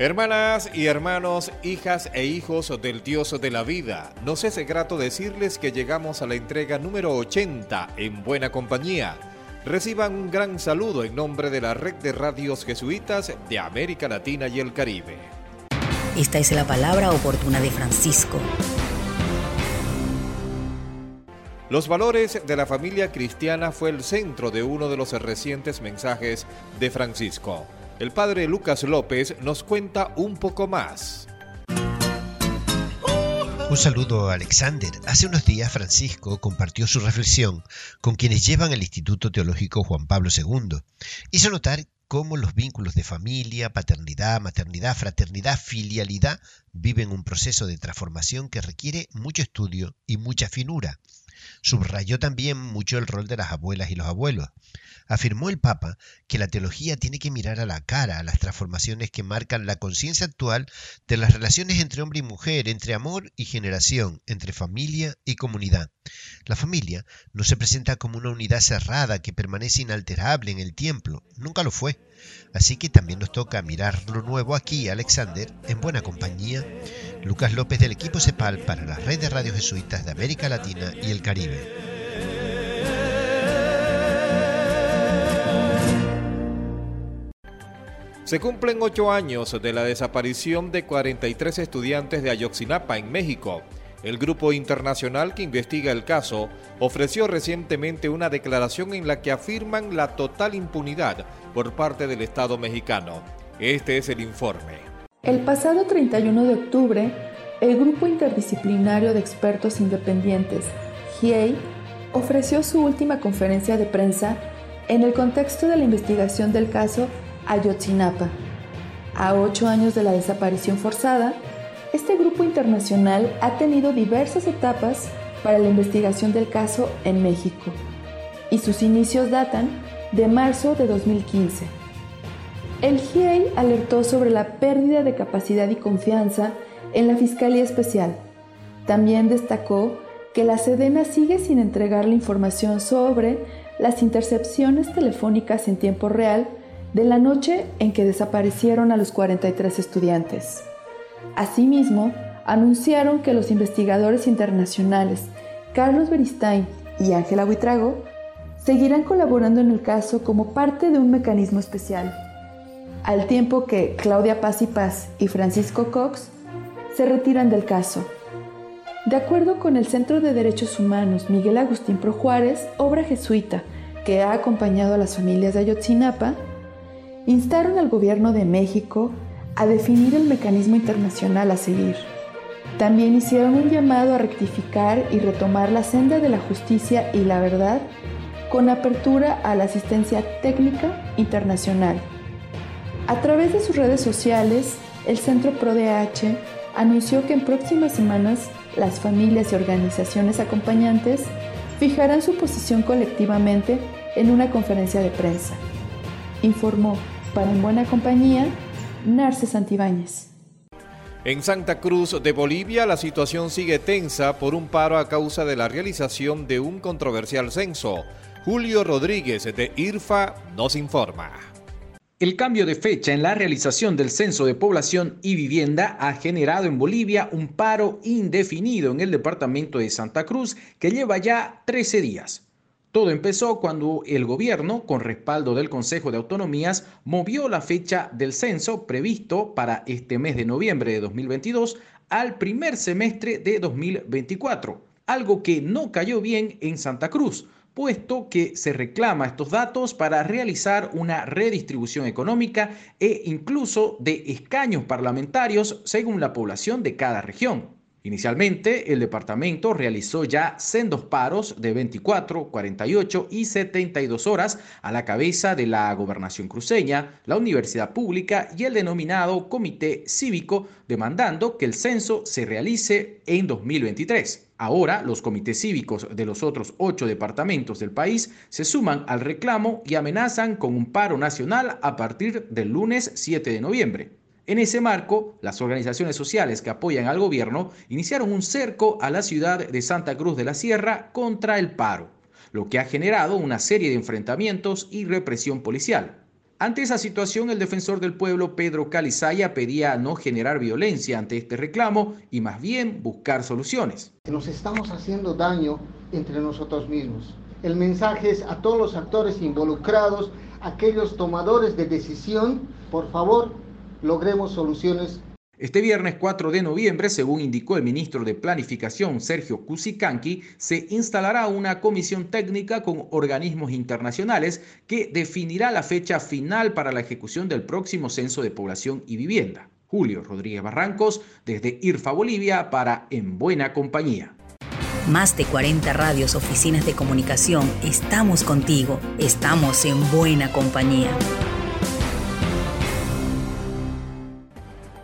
Hermanas y hermanos, hijas e hijos del Dios de la vida, nos es grato decirles que llegamos a la entrega número 80 en buena compañía. Reciban un gran saludo en nombre de la red de radios jesuitas de América Latina y el Caribe. Esta es la palabra oportuna de Francisco. Los valores de la familia cristiana fue el centro de uno de los recientes mensajes de Francisco. El padre Lucas López nos cuenta un poco más. Un saludo Alexander. Hace unos días Francisco compartió su reflexión con quienes llevan el Instituto Teológico Juan Pablo II. Hizo notar cómo los vínculos de familia, paternidad, maternidad, fraternidad, filialidad viven un proceso de transformación que requiere mucho estudio y mucha finura. Subrayó también mucho el rol de las abuelas y los abuelos. Afirmó el Papa que la teología tiene que mirar a la cara a las transformaciones que marcan la conciencia actual de las relaciones entre hombre y mujer, entre amor y generación, entre familia y comunidad. La familia no se presenta como una unidad cerrada que permanece inalterable en el tiempo, nunca lo fue. Así que también nos toca mirar lo nuevo aquí, Alexander, en buena compañía. Lucas López del equipo CEPAL para la red de radios jesuitas de América Latina y el Caribe. Se cumplen ocho años de la desaparición de 43 estudiantes de Ayotzinapa en México. El grupo internacional que investiga el caso ofreció recientemente una declaración en la que afirman la total impunidad por parte del Estado mexicano. Este es el informe. El pasado 31 de octubre, el Grupo Interdisciplinario de Expertos Independientes, GIEI, ofreció su última conferencia de prensa en el contexto de la investigación del caso Ayotzinapa. A ocho años de la desaparición forzada, este grupo internacional ha tenido diversas etapas para la investigación del caso en México y sus inicios datan de marzo de 2015. El GIEI alertó sobre la pérdida de capacidad y confianza en la Fiscalía Especial. También destacó que la Sedena sigue sin entregar la información sobre las intercepciones telefónicas en tiempo real de la noche en que desaparecieron a los 43 estudiantes. Asimismo, anunciaron que los investigadores internacionales Carlos Beristain y Ángela Buitrago seguirán colaborando en el caso como parte de un mecanismo especial, al tiempo que Claudia Paz y Paz y Francisco Cox se retiran del caso. De acuerdo con el Centro de Derechos Humanos Miguel Agustín Pro Juárez, obra jesuita que ha acompañado a las familias de Ayotzinapa, instaron al gobierno de México a definir el mecanismo internacional a seguir. También hicieron un llamado a rectificar y retomar la senda de la justicia y la verdad con apertura a la asistencia técnica internacional. A través de sus redes sociales, el Centro ProDH anunció que en próximas semanas las familias y organizaciones acompañantes fijarán su posición colectivamente en una conferencia de prensa informó para En Buena Compañía Narce Santibáñez. En Santa Cruz de Bolivia la situación sigue tensa por un paro a causa de la realización de un controversial censo. Julio Rodríguez de IRFA nos informa. El cambio de fecha en la realización del censo de población y vivienda ha generado en Bolivia un paro indefinido en el departamento de Santa Cruz que lleva ya 13 días. Todo empezó cuando el gobierno, con respaldo del Consejo de Autonomías, movió la fecha del censo previsto para este mes de noviembre de 2022 al primer semestre de 2024, algo que no cayó bien en Santa Cruz, puesto que se reclama estos datos para realizar una redistribución económica e incluso de escaños parlamentarios según la población de cada región. Inicialmente, el departamento realizó ya sendos paros de 24, 48 y 72 horas a la cabeza de la gobernación cruceña, la universidad pública y el denominado comité cívico, demandando que el censo se realice en 2023. Ahora, los comités cívicos de los otros ocho departamentos del país se suman al reclamo y amenazan con un paro nacional a partir del lunes 7 de noviembre. En ese marco, las organizaciones sociales que apoyan al gobierno iniciaron un cerco a la ciudad de Santa Cruz de la Sierra contra el paro, lo que ha generado una serie de enfrentamientos y represión policial. Ante esa situación, el defensor del pueblo, Pedro Calizaya, pedía no generar violencia ante este reclamo y más bien buscar soluciones. Nos estamos haciendo daño entre nosotros mismos. El mensaje es a todos los actores involucrados, aquellos tomadores de decisión, por favor, logremos soluciones. Este viernes 4 de noviembre, según indicó el ministro de Planificación Sergio Cusicanqui, se instalará una comisión técnica con organismos internacionales que definirá la fecha final para la ejecución del próximo censo de población y vivienda. Julio Rodríguez Barrancos, desde IRFA Bolivia, para En Buena Compañía. Más de 40 radios, oficinas de comunicación, estamos contigo, estamos en buena compañía.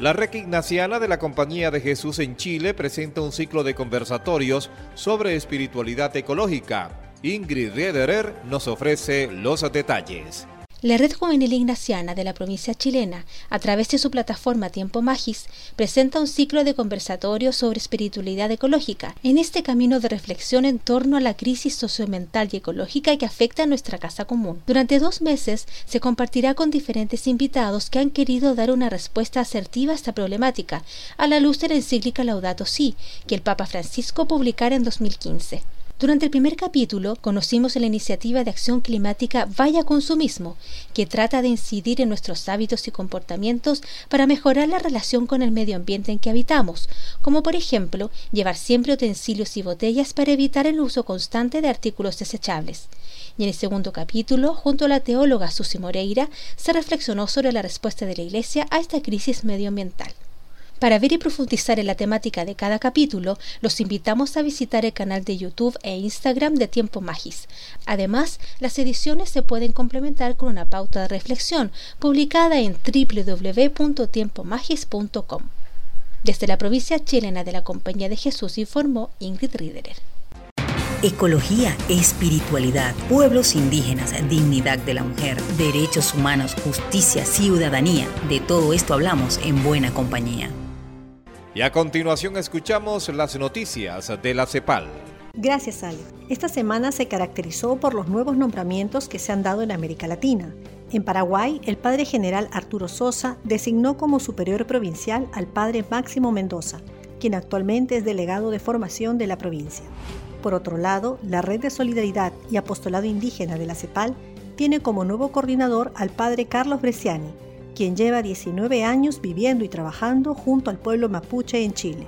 La red ignaciana de la Compañía de Jesús en Chile presenta un ciclo de conversatorios sobre espiritualidad ecológica. Ingrid Riederer nos ofrece los detalles. La Red Juvenil Ignaciana de la provincia chilena, a través de su plataforma Tiempo Magis, presenta un ciclo de conversatorios sobre espiritualidad ecológica, en este camino de reflexión en torno a la crisis sociomental y ecológica que afecta a nuestra casa común. Durante dos meses se compartirá con diferentes invitados que han querido dar una respuesta asertiva a esta problemática, a la luz de la encíclica Laudato Si, que el Papa Francisco publicara en 2015. Durante el primer capítulo conocimos la iniciativa de acción climática Vaya Consumismo, que trata de incidir en nuestros hábitos y comportamientos para mejorar la relación con el medio ambiente en que habitamos, como por ejemplo llevar siempre utensilios y botellas para evitar el uso constante de artículos desechables. Y en el segundo capítulo, junto a la teóloga Susi Moreira, se reflexionó sobre la respuesta de la Iglesia a esta crisis medioambiental. Para ver y profundizar en la temática de cada capítulo, los invitamos a visitar el canal de YouTube e Instagram de Tiempo Magis. Además, las ediciones se pueden complementar con una pauta de reflexión publicada en www.tiempomagis.com. Desde la provincia chilena de la Compañía de Jesús informó Ingrid Riederer. Ecología, espiritualidad, pueblos indígenas, dignidad de la mujer, derechos humanos, justicia, ciudadanía. De todo esto hablamos en buena compañía. Y a continuación escuchamos las noticias de la CEPAL. Gracias, Ale. Esta semana se caracterizó por los nuevos nombramientos que se han dado en América Latina. En Paraguay, el padre general Arturo Sosa designó como superior provincial al padre Máximo Mendoza, quien actualmente es delegado de formación de la provincia. Por otro lado, la Red de Solidaridad y Apostolado Indígena de la CEPAL tiene como nuevo coordinador al padre Carlos Bresciani, quien lleva 19 años viviendo y trabajando junto al pueblo mapuche en Chile.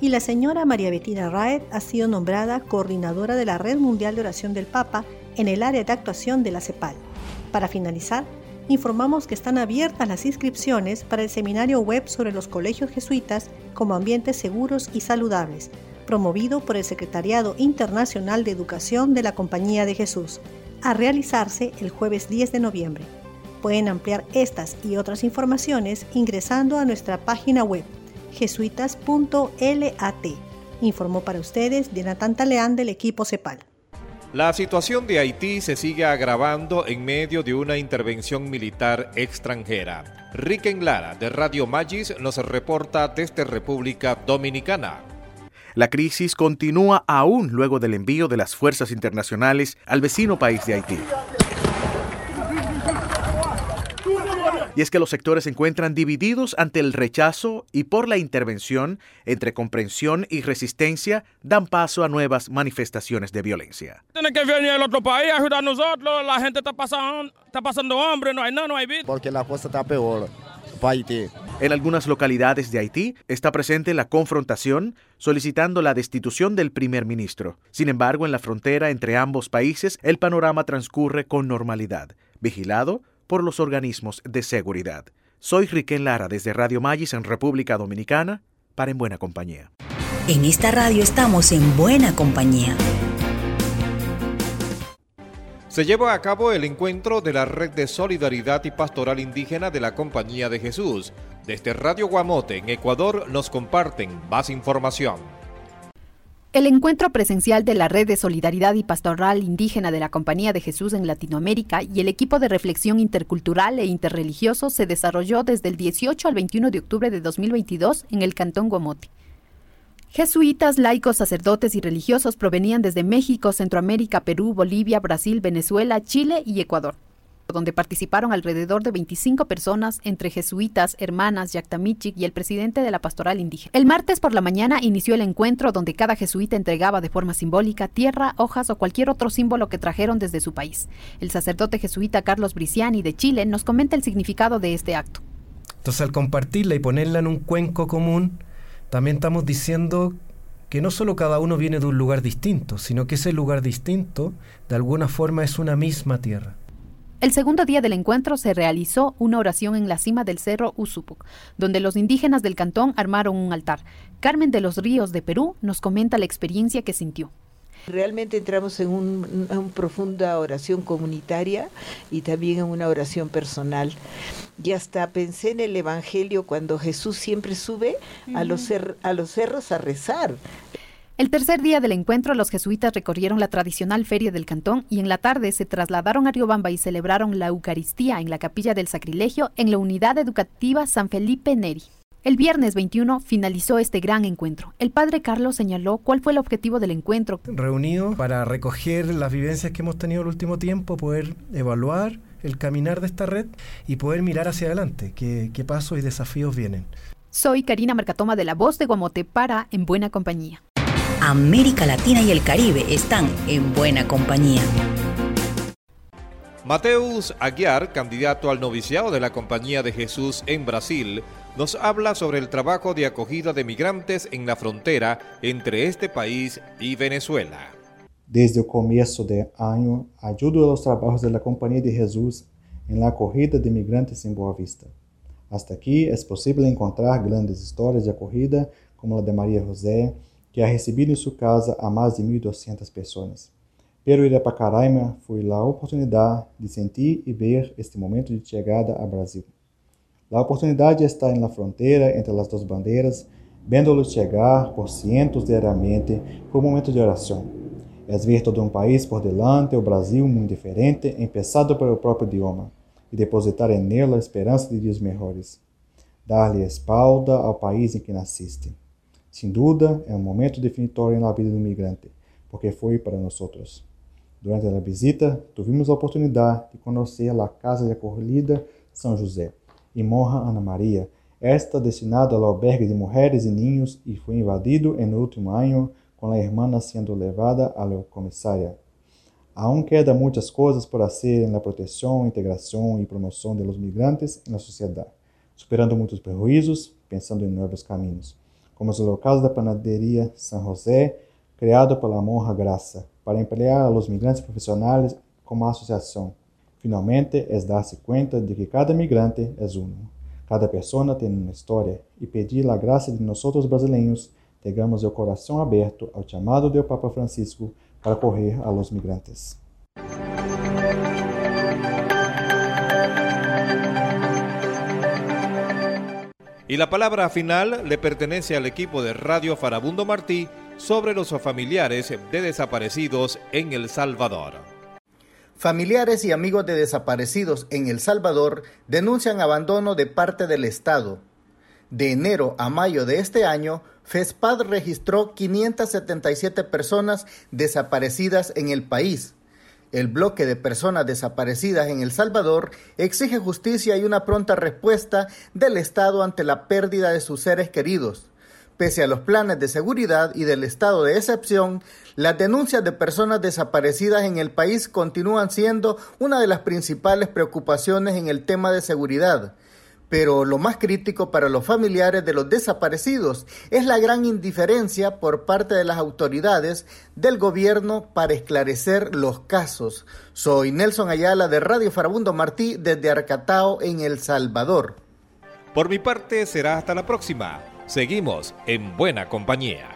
Y la señora María Bettina Raed ha sido nombrada coordinadora de la Red Mundial de Oración del Papa en el área de actuación de la CEPAL. Para finalizar, informamos que están abiertas las inscripciones para el seminario web sobre los colegios jesuitas como ambientes seguros y saludables, promovido por el Secretariado Internacional de Educación de la Compañía de Jesús, a realizarse el jueves 10 de noviembre. Pueden ampliar estas y otras informaciones ingresando a nuestra página web jesuitas.lat. Informó para ustedes Diana Leán del equipo CEPAL. La situación de Haití se sigue agravando en medio de una intervención militar extranjera. Riken Lara de Radio Magis nos reporta desde República Dominicana. La crisis continúa aún luego del envío de las fuerzas internacionales al vecino país de Haití. Y es que los sectores se encuentran divididos ante el rechazo y por la intervención entre comprensión y resistencia dan paso a nuevas manifestaciones de violencia. Tiene que venir el otro país a ayudar a nosotros, la gente está pasando, está pasando hambre, no hay nada, no hay vida. Porque la cosa está peor para Haití. En algunas localidades de Haití está presente la confrontación solicitando la destitución del primer ministro. Sin embargo, en la frontera entre ambos países el panorama transcurre con normalidad, vigilado por los organismos de seguridad. Soy Riquén Lara desde Radio Magis en República Dominicana para En Buena Compañía. En esta radio estamos en buena compañía. Se lleva a cabo el encuentro de la Red de Solidaridad y Pastoral Indígena de la Compañía de Jesús. Desde Radio Guamote, en Ecuador, nos comparten más información. El encuentro presencial de la Red de Solidaridad y Pastoral Indígena de la Compañía de Jesús en Latinoamérica y el equipo de reflexión intercultural e interreligioso se desarrolló desde el 18 al 21 de octubre de 2022 en el Cantón Guamote. Jesuitas, laicos, sacerdotes y religiosos provenían desde México, Centroamérica, Perú, Bolivia, Brasil, Venezuela, Chile y Ecuador, donde participaron alrededor de 25 personas, entre jesuitas, hermanas, Yactamichic y el presidente de la pastoral indígena. El martes por la mañana inició el encuentro donde cada jesuita entregaba de forma simbólica tierra, hojas o cualquier otro símbolo que trajeron desde su país. El sacerdote jesuita Carlos Briciani de Chile nos comenta el significado de este acto. Entonces al compartirla y ponerla en un cuenco común, también estamos diciendo que no solo cada uno viene de un lugar distinto, sino que ese lugar distinto de alguna forma es una misma tierra. El segundo día del encuentro se realizó una oración en la cima del cerro Usupuc, donde los indígenas del cantón armaron un altar. Carmen de los Ríos de Perú nos comenta la experiencia que sintió. Realmente entramos en una profunda oración comunitaria y también en una oración personal. Y hasta pensé en el Evangelio cuando Jesús siempre sube a los, a los cerros a rezar. El tercer día del encuentro, los jesuitas recorrieron la tradicional feria del cantón y en la tarde se trasladaron a Riobamba y celebraron la Eucaristía en la capilla del sacrilegio en la unidad educativa San Felipe Neri. El viernes 21 finalizó este gran encuentro. El padre Carlos señaló cuál fue el objetivo del encuentro. Reunido para recoger las vivencias que hemos tenido el último tiempo, poder evaluar el caminar de esta red y poder mirar hacia adelante, qué, qué pasos y desafíos vienen. Soy Karina Marcatoma de La Voz de Guamote para En Buena Compañía. América Latina y el Caribe están en buena compañía. Mateus Aguiar, candidato al noviciado de la Compañía de Jesús en Brasil, nos habla sobre el trabajo de acogida de migrantes en la frontera entre este país y Venezuela. Desde el comienzo del año, ayudo a los trabajos de la Compañía de Jesús en la acogida de migrantes en Boa Vista. Hasta aquí es posible encontrar grandes historias de acogida como la de María José, que ha recibido en su casa a más de 1.200 personas. Pero ir a Pacaraima fue la oportunidad de sentir y ver este momento de llegada a Brasil. La oportunidade está na fronteira entre as duas bandeiras, vendo-los chegar por cientos diariamente por momento de oração. É ver todo um país por delante, o Brasil muito diferente, empezado pelo próprio idioma, e depositar em nele a esperança de dias melhores. Dar-lhe espalda ao país em que nasceste. Sem dúvida, é um momento definitório na vida do migrante, porque foi para nós outros. Durante a visita, tivemos a oportunidade de conhecer a Casa de Acolhida São José, e Monja Ana Maria. Esta destinado ao albergue de mulheres e ninhos e foi invadido no último ano com a irmã sendo levada à comissária. Aún queda muitas coisas por fazer na proteção, integração e promoção dos migrantes na sociedade, superando muitos prejuízos, pensando em novos caminhos, como o caso da panaderia São José, criado pela Monja Graça, para emplear os migrantes profissionais como associação. Finalmente, es darse cuenta de que cada migrante es uno. Cada persona tiene una historia y pedir la gracia de nosotros brasileños tengamos el corazón abierto al llamado del Papa Francisco para acoger a los migrantes. Y la palabra final le pertenece al equipo de Radio Farabundo Martí sobre los familiares de desaparecidos en El Salvador. Familiares y amigos de desaparecidos en El Salvador denuncian abandono de parte del Estado. De enero a mayo de este año, FESPAD registró 577 personas desaparecidas en el país. El bloque de personas desaparecidas en El Salvador exige justicia y una pronta respuesta del Estado ante la pérdida de sus seres queridos. Pese a los planes de seguridad y del estado de excepción, las denuncias de personas desaparecidas en el país continúan siendo una de las principales preocupaciones en el tema de seguridad. Pero lo más crítico para los familiares de los desaparecidos es la gran indiferencia por parte de las autoridades del gobierno para esclarecer los casos. Soy Nelson Ayala de Radio Farabundo Martí desde Arcatao en El Salvador. Por mi parte será hasta la próxima. Seguimos en buena compañía.